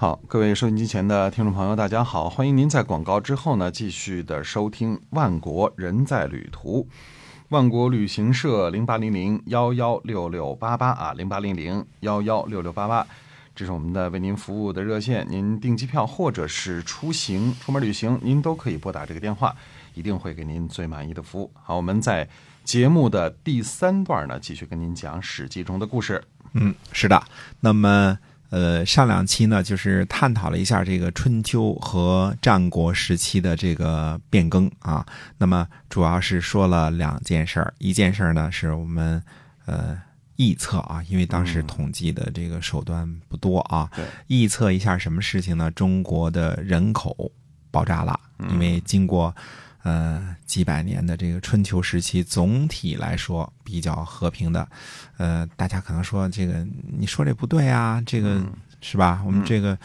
好，各位收音机前的听众朋友，大家好，欢迎您在广告之后呢，继续的收听《万国人在旅途》，万国旅行社零八零零幺幺六六八八啊，零八零零幺幺六六八八，这是我们的为您服务的热线，您订机票或者是出行出门旅行，您都可以拨打这个电话，一定会给您最满意的服务。好，我们在节目的第三段呢，继续跟您讲《史记》中的故事。嗯，是的，那么。呃，上两期呢，就是探讨了一下这个春秋和战国时期的这个变更啊。那么主要是说了两件事儿，一件事儿呢是我们呃臆测啊，因为当时统计的这个手段不多啊，臆测一下什么事情呢？中国的人口爆炸了，因为经过。呃，几百年的这个春秋时期，总体来说比较和平的。呃，大家可能说这个，你说这不对啊，这个是吧？我们这个，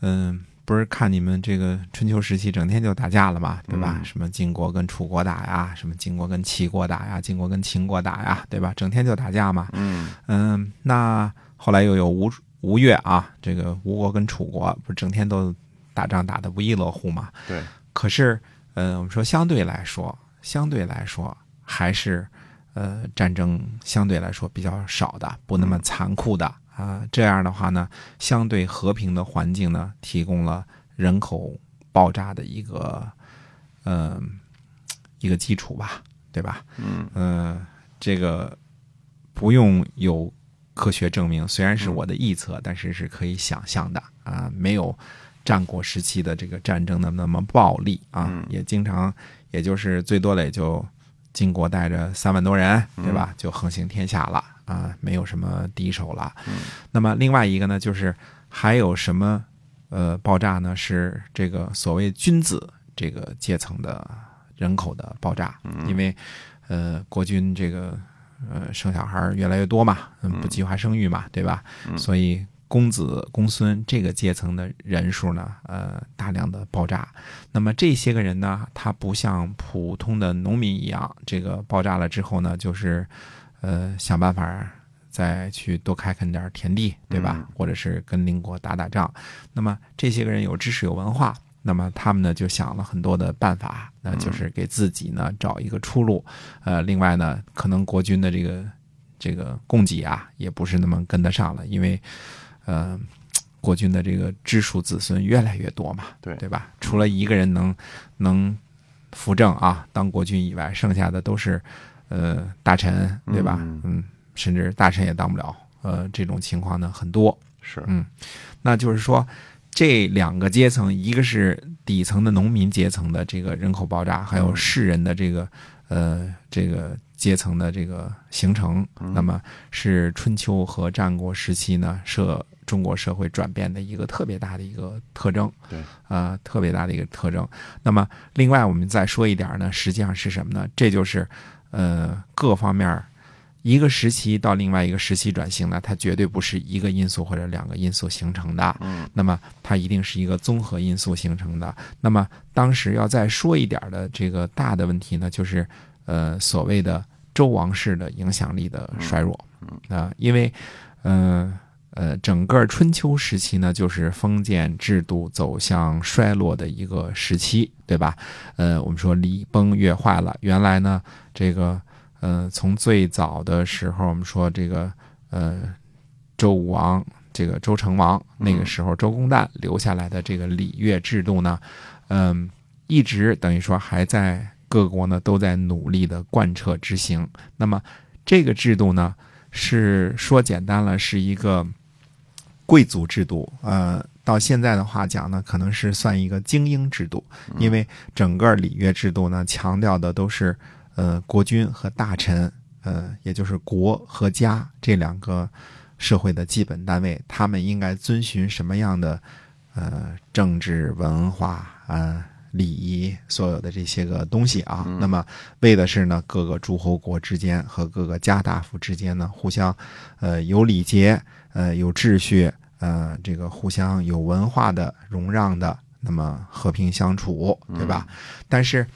嗯，不是看你们这个春秋时期整天就打架了嘛，对吧？什么晋国跟楚国打呀，什么晋国跟齐国打呀，晋国跟秦国打呀，对吧？整天就打架嘛。嗯嗯，那后来又有吴吴越啊，这个吴国跟楚国不是整天都打仗打得不亦乐乎嘛？对。可是。嗯，我们说相对来说，相对来说还是，呃，战争相对来说比较少的，不那么残酷的啊。这样的话呢，相对和平的环境呢，提供了人口爆炸的一个，嗯，一个基础吧，对吧？嗯。呃，这个不用有科学证明，虽然是我的臆测，但是是可以想象的啊，没有。战国时期的这个战争的那么暴力啊，也经常，也就是最多的也就晋国带着三万多人，对吧？就横行天下了啊，没有什么敌手了。那么另外一个呢，就是还有什么呃爆炸呢？是这个所谓君子这个阶层的人口的爆炸，因为呃国君这个呃生小孩越来越多嘛，不计划生育嘛，对吧？所以。公子公孙这个阶层的人数呢，呃，大量的爆炸。那么这些个人呢，他不像普通的农民一样，这个爆炸了之后呢，就是，呃，想办法再去多开垦点田地，对吧？或者是跟邻国打打仗。那么这些个人有知识有文化，那么他们呢就想了很多的办法，那就是给自己呢找一个出路。呃，另外呢，可能国军的这个这个供给啊，也不是那么跟得上了，因为。呃，国君的这个支属子孙越来越多嘛，对对吧？除了一个人能能扶正啊，当国君以外，剩下的都是呃大臣，对吧？嗯，甚至大臣也当不了。呃，这种情况呢很多。是，嗯，那就是说这两个阶层，一个是底层的农民阶层的这个人口爆炸，还有士人的这个呃这个。阶层的这个形成，那么是春秋和战国时期呢社中国社会转变的一个特别大的一个特征。对，啊，特别大的一个特征。那么，另外我们再说一点呢，实际上是什么呢？这就是呃各方面一个时期到另外一个时期转型呢，它绝对不是一个因素或者两个因素形成的。嗯，那么它一定是一个综合因素形成的。那么当时要再说一点的这个大的问题呢，就是呃所谓的。周王室的影响力的衰弱，啊，因为，呃呃，整个春秋时期呢，就是封建制度走向衰落的一个时期，对吧？呃，我们说礼崩乐坏了。原来呢，这个，呃，从最早的时候，我们说这个，呃，周武王，这个周成王那个时候，周公旦留下来的这个礼乐制度呢，嗯，一直等于说还在。各国呢都在努力的贯彻执行。那么，这个制度呢，是说简单了，是一个贵族制度。呃，到现在的话讲呢，可能是算一个精英制度，因为整个礼乐制度呢，强调的都是呃国君和大臣，呃，也就是国和家这两个社会的基本单位，他们应该遵循什么样的呃政治文化啊？礼仪所有的这些个东西啊，那么为的是呢，各个诸侯国之间和各个家大夫之间呢，互相，呃，有礼节，呃，有秩序，呃，这个互相有文化的容让的，那么和平相处，对吧？但是，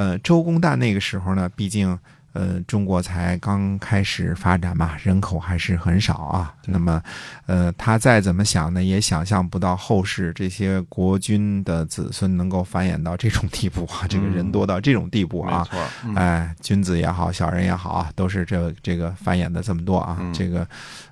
呃，周公旦那个时候呢，毕竟，呃，中国才刚开始发展嘛，人口还是很少啊。那么，呃，他再怎么想呢，也想象不到后世这些国君的子孙能够繁衍到这种地步啊，这个人多到这种地步啊。没错，嗯哎，君子也好，小人也好啊，都是这这个繁衍的这么多啊。嗯这个，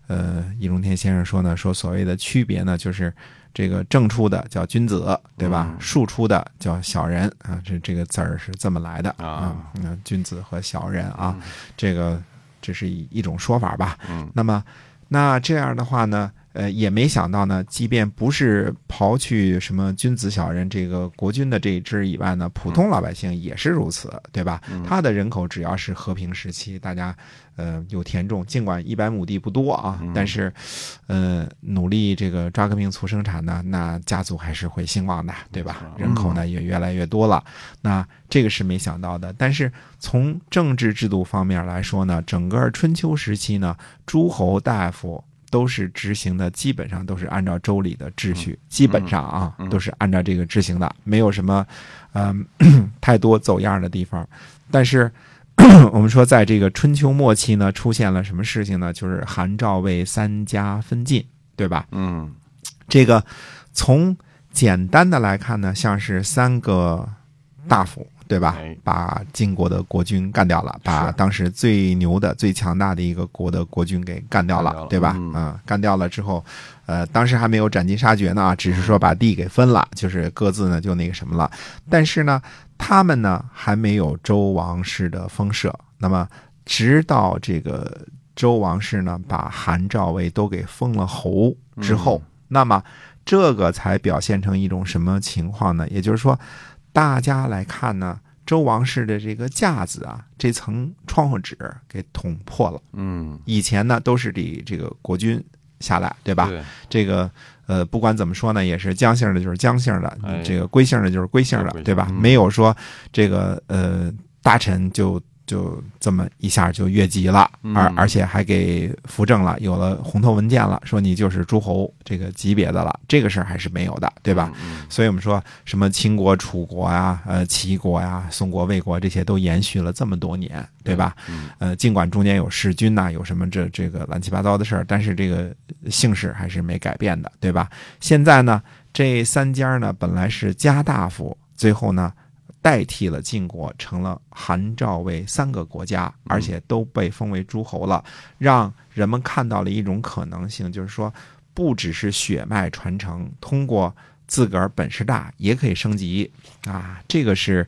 呃，易中天先生说呢，说所谓的区别呢，就是这个正出的叫君子，对吧？嗯庶出的叫小人啊，这这个字儿是这么来的啊嗯，君子和小人啊，这个这是一一种说法吧。嗯那么，那这样的话呢，呃，也没想到呢，即便不是刨去什么君子小人这个国君的这一支以外呢，普通老百姓也是如此，对吧？他的人口只要是和平时期，大家呃有田种，尽管一百亩地不多啊，但是呃努力这个抓革命促生产呢，那家族还是会兴旺的，对吧？人口呢也越来越多了，那这个是没想到的。但是从政治制度方面来说呢，整个春秋时期呢，诸侯大夫。都是执行的，基本上都是按照周礼的秩序，基本上啊都是按照这个执行的，没有什么嗯、太多走样的地方。但是 我们说，在这个春秋末期呢，出现了什么事情呢？就是韩赵魏三家分晋，对吧？嗯这个从简单的来看呢，像是三个大夫，对吧哎？把晋国的国君干掉了，把当时最牛的、最强大的一个国的国君给干掉了，对吧？嗯干掉了之后，呃，当时还没有斩尽杀绝呢，只是说把地给分了，就是各自呢就那个什么了。但是呢，他们呢还没有周王室的封社。那么，直到这个周王室呢把韩赵魏都给封了侯之后，那么这个才表现成一种什么情况呢？也就是说，大家来看呢，周王室的这个架子啊，这层窗户纸给捅破了。嗯，以前呢都是得这个国君下来，对吧？对，这个呃，不管怎么说呢，也是姜姓的，就是姜姓的；哎这个归姓的，就是归姓的，对吧？嗯没有说这个呃大臣就就这么一下就越级了，嗯而而且还给扶正了，有了红头文件了，说你就是诸侯这个级别的了，这个事儿还是没有的，对吧？嗯？所以我们说什么秦国、楚国呀、呃齐国呀、宋国、魏国这些都延续了这么多年，对吧？嗯呃，尽管中间有弑君呐、有什么这这个乱七八糟的事儿，但是这个姓氏还是没改变的，对吧？现在呢，这三家呢本来是家大夫，最后呢代替了晋国，成了韩赵魏三个国家，而且都被封为诸侯了，让人们看到了一种可能性，就是说，不只是血脉传承，通过自个儿本事大也可以升级啊，这个是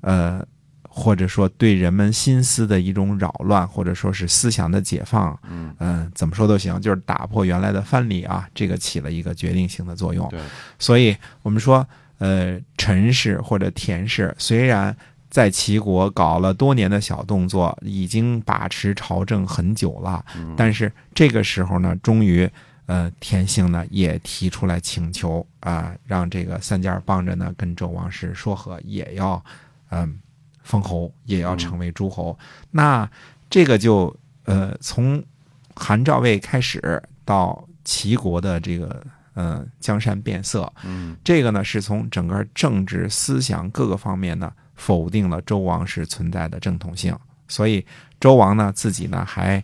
呃。或者说对人们心思的一种扰乱，或者说是思想的解放，嗯嗯、怎么说都行，就是打破原来的藩篱啊，这个起了一个决定性的作用。对，所以我们说，呃，陈氏或者田氏虽然在齐国搞了多年的小动作，已经把持朝政很久了，嗯但是这个时候呢，终于。呃，田姓呢也提出来请求啊、让这个三家帮着呢跟周王室说和，也要嗯、封侯，也要成为诸侯。那这个就呃从韩赵魏开始到齐国的这个呃江山变色，嗯这个呢是从整个政治思想各个方面呢否定了周王室存在的正统性，所以周王呢自己呢还。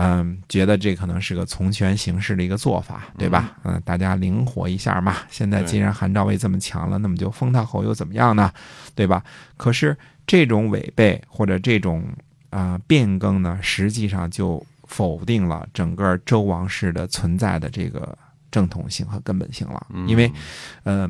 嗯，觉得这可能是个从权行事的一个做法，对吧？嗯，大家灵活一下嘛。现在既然韩赵魏这么强了，那么就封他侯又怎么样呢？对吧？可是这种违背或者这种啊、呃变更呢，实际上就否定了整个周王室的存在的这个正统性和根本性了，因为呃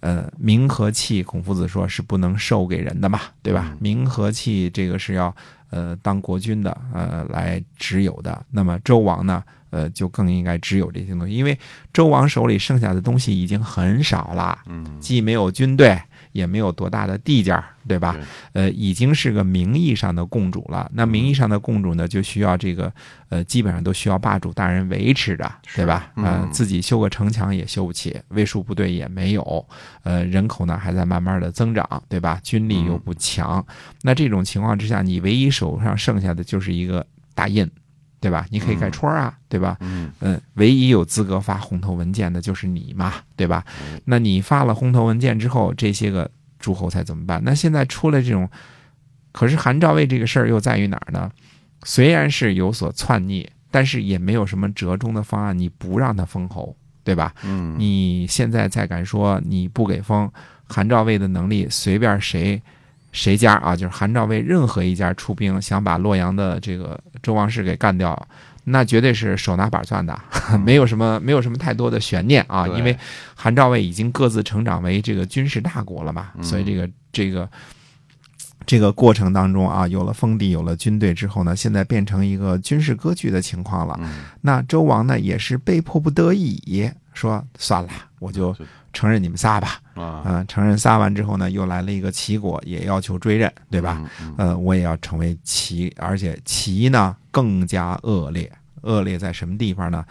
呃，名和气，孔夫子说是不能授给人的嘛，对吧？嗯？名和气这个是要呃当国君的，呃来持有的。那么周王呢，呃就更应该持有这些东西，因为周王手里剩下的东西已经很少了，嗯。既没有军队，也没有多大的地界儿，对吧？呃，已经是个名义上的共主了。那名义上的共主呢，就需要这个呃，基本上都需要霸主大人维持着，对吧？嗯呃，自己修个城墙也修不起，卫戍部队也没有，呃，人口呢还在慢慢的增长，对吧？军力又不强，那这种情况之下，你唯一手上剩下的就是一个大印。对吧？你可以盖戳啊，对吧？嗯嗯，唯一有资格发红头文件的就是你嘛，对吧嗯？那你发了红头文件之后，这些个诸侯才怎么办？那现在出了这种可是韩赵魏这个事儿又在于哪儿呢？虽然是有所篡逆，但是也没有什么折中的方案，你不让他封侯，对吧？嗯，你现在再敢说你不给封，韩赵魏的能力随便谁谁家啊，就是韩赵魏任何一家出兵想把洛阳的这个周王室给干掉，那绝对是手拿板攥的，没有什么没有什么太多的悬念啊，因为韩赵魏已经各自成长为这个军事大国了嘛，嗯所以这个这个。这个过程当中啊，有了封地，有了军队之后呢，现在变成一个军事割据的情况了。嗯，那周王呢，也是被迫不得已说算了，我就承认你们仨吧。啊，嗯、承认仨完之后呢，又来了一个齐国，也要求追认，对吧？呃，我也要成为齐，而且齐呢更加恶劣。恶劣在什么地方呢？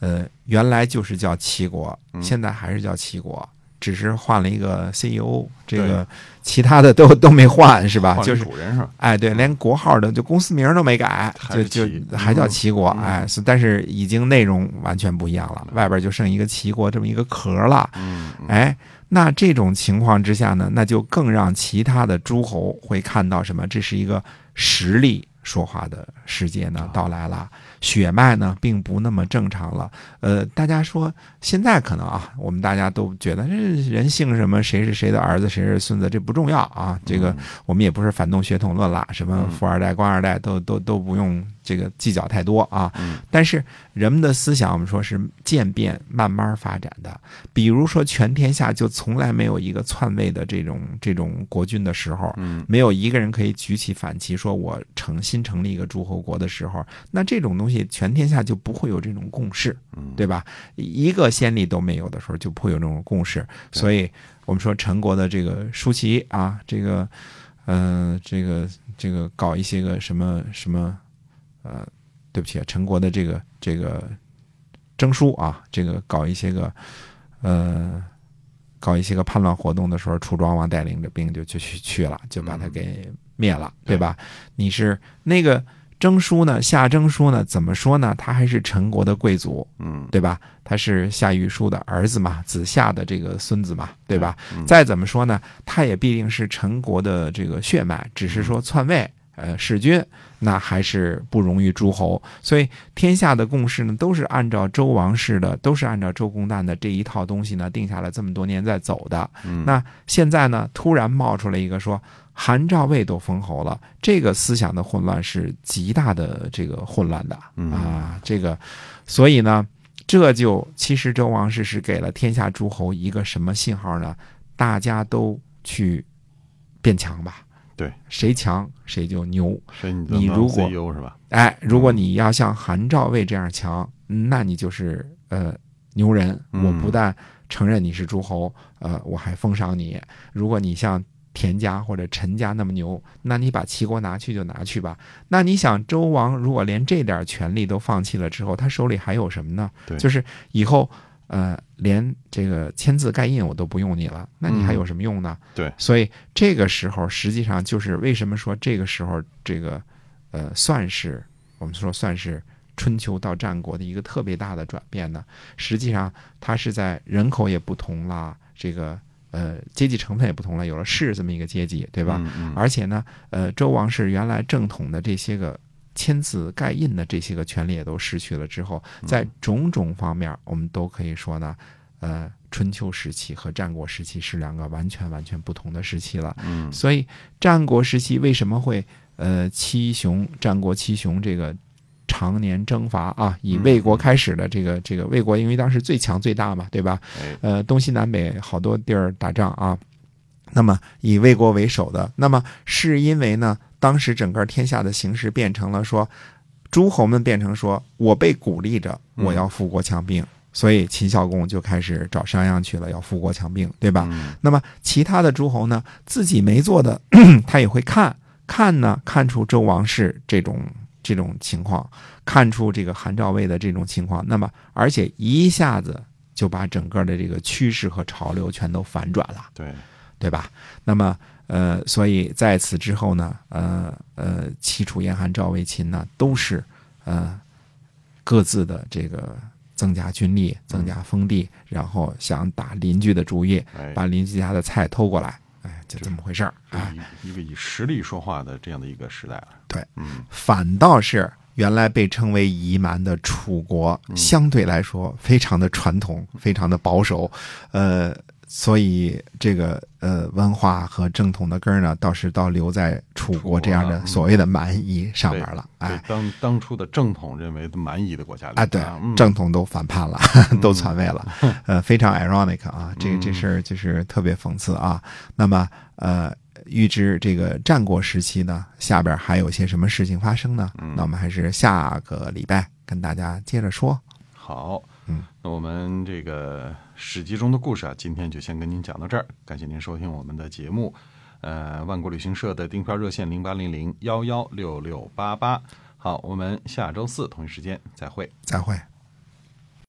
呃，原来就是叫齐国，嗯现在还是叫齐国，只是换了一个 CEO，这个其他的都都没换，是吧？换就是主人是吧？哎，对，连国号的就公司名都没改，就就还叫齐国，嗯哎，是但是已经内容完全不一样了，外边就剩一个齐国这么一个壳了，嗯，嗯，哎，那这种情况之下呢，那就更让其他的诸侯会看到什么？这是一个实力说话的世界呢到来了，血脉呢并不那么正常了。呃，大家说现在可能啊，我们大家都觉得这人姓什么，谁是谁的儿子，谁是孙子，这不重要啊。这个我们也不是反动血统论了，什么嗯富二代、官二代都都都不用这个计较太多啊。嗯但是人们的思想，我们说是渐变慢慢发展的。比如说，全天下就从来没有一个篡位的这种这种国君的时候，嗯没有一个人可以举起反旗，说我成新成立一个诸侯国的时候，那这种东西全天下就不会有这种共识，嗯，对吧？一个先例都没有的时候，就不会有这种共识。所以我们说陈国的这个舒淇啊，这个，呃，这个这个搞一些个什么什么，呃，对不起啊，陈国的这个这个征书啊，这个搞一些个，呃。搞一些个叛乱活动的时候，楚庄王带领着兵就就去去了，就把他给灭了，对对吧？你是那个征书呢？夏征书呢？怎么说呢？他还是陈国的贵族，嗯，对吧？他是夏玉舒的儿子嘛，子夏的这个孙子嘛，对吧？嗯再怎么说呢，他也必定是陈国的这个血脉，只是说篡位，呃，弑君，那还是不容于诸侯。所以天下的共识呢，都是按照周王室的，都是按照周公旦的这一套东西呢定下来这么多年在走的。嗯那现在呢，突然冒出来一个说韩赵魏都封侯了，这个思想的混乱是极大的这个混乱的嗯啊，这个，所以呢，这就其实周王室是给了天下诸侯一个什么信号呢？大家都去变强吧，对，谁强谁就牛。你你如果 CEO 是吧？哎，如果你要像韩赵魏这样强，那你就是呃牛人。嗯我不但承认你是诸侯，呃，我还封赏你。如果你像田家或者陈家那么牛，那你把齐国拿去就拿去吧。那你想，周王如果连这点权利都放弃了之后，他手里还有什么呢？对就是以后。呃，连这个签字盖印我都不用你了，那你还有什么用呢？对所以这个时候实际上就是为什么说这个时候这个呃算是我们说算是春秋到战国的一个特别大的转变呢？实际上它是在人口也不同了，这个呃阶级成分也不同了，有了士这么一个阶级，对吧？嗯嗯，而且呢，呃，周王室原来正统的这些个签字盖印的这些个权利也都失去了之后，在种种方面，我们都可以说呢，呃，春秋时期和战国时期是两个完全完全不同的时期了。嗯所以战国时期为什么会呃七雄战国七雄这个常年征伐啊，以魏国开始的这个这个魏国，因为当时最强最大嘛，对吧？哎，呃，东西南北好多地儿打仗啊。那么以魏国为首的，那么是因为呢，当时整个天下的形势变成了说，诸侯们变成说我被鼓励着我要富国强兵，所以秦孝公就开始找商鞅去了，要富国强兵，对吧？嗯那么其他的诸侯呢，自己没做的，他也会看看呢，看出周王室这种这种情况，看出这个韩赵魏的这种情况，那么而且一下子就把整个的这个趋势和潮流全都反转了，对，对吧？那么呃，所以在此之后呢，呃呃，齐楚燕韩赵魏秦呢，都是呃各自的这个增加军力、增加封地，然后想打邻居的主意，哎，把邻居家的菜偷过来，哎，就这么回事儿啊。一个以实力说话的这样的一个时代了。对，嗯，反倒是原来被称为夷蛮的楚国，相对来说非常的传统，非常的保守，呃。所以这个呃文化和正统的根儿呢，倒是倒留在楚国这样的所谓的蛮夷上面了。哎，当当初的正统认为的蛮夷的国家里啊，对，正统都反叛了，都篡位了，呃，非常 ironic 啊，这这事儿就是特别讽刺啊。那么呃，预知这个战国时期呢，下边还有些什么事情发生呢？那我们还是下个礼拜跟大家接着说。好，嗯，那我们这个史记中的故事啊，今天就先跟您讲到这儿。感谢您收听我们的节目，呃，万国旅行社的订票热线零八零零幺幺六六八八。好，我们下周四同一时间再会，再会。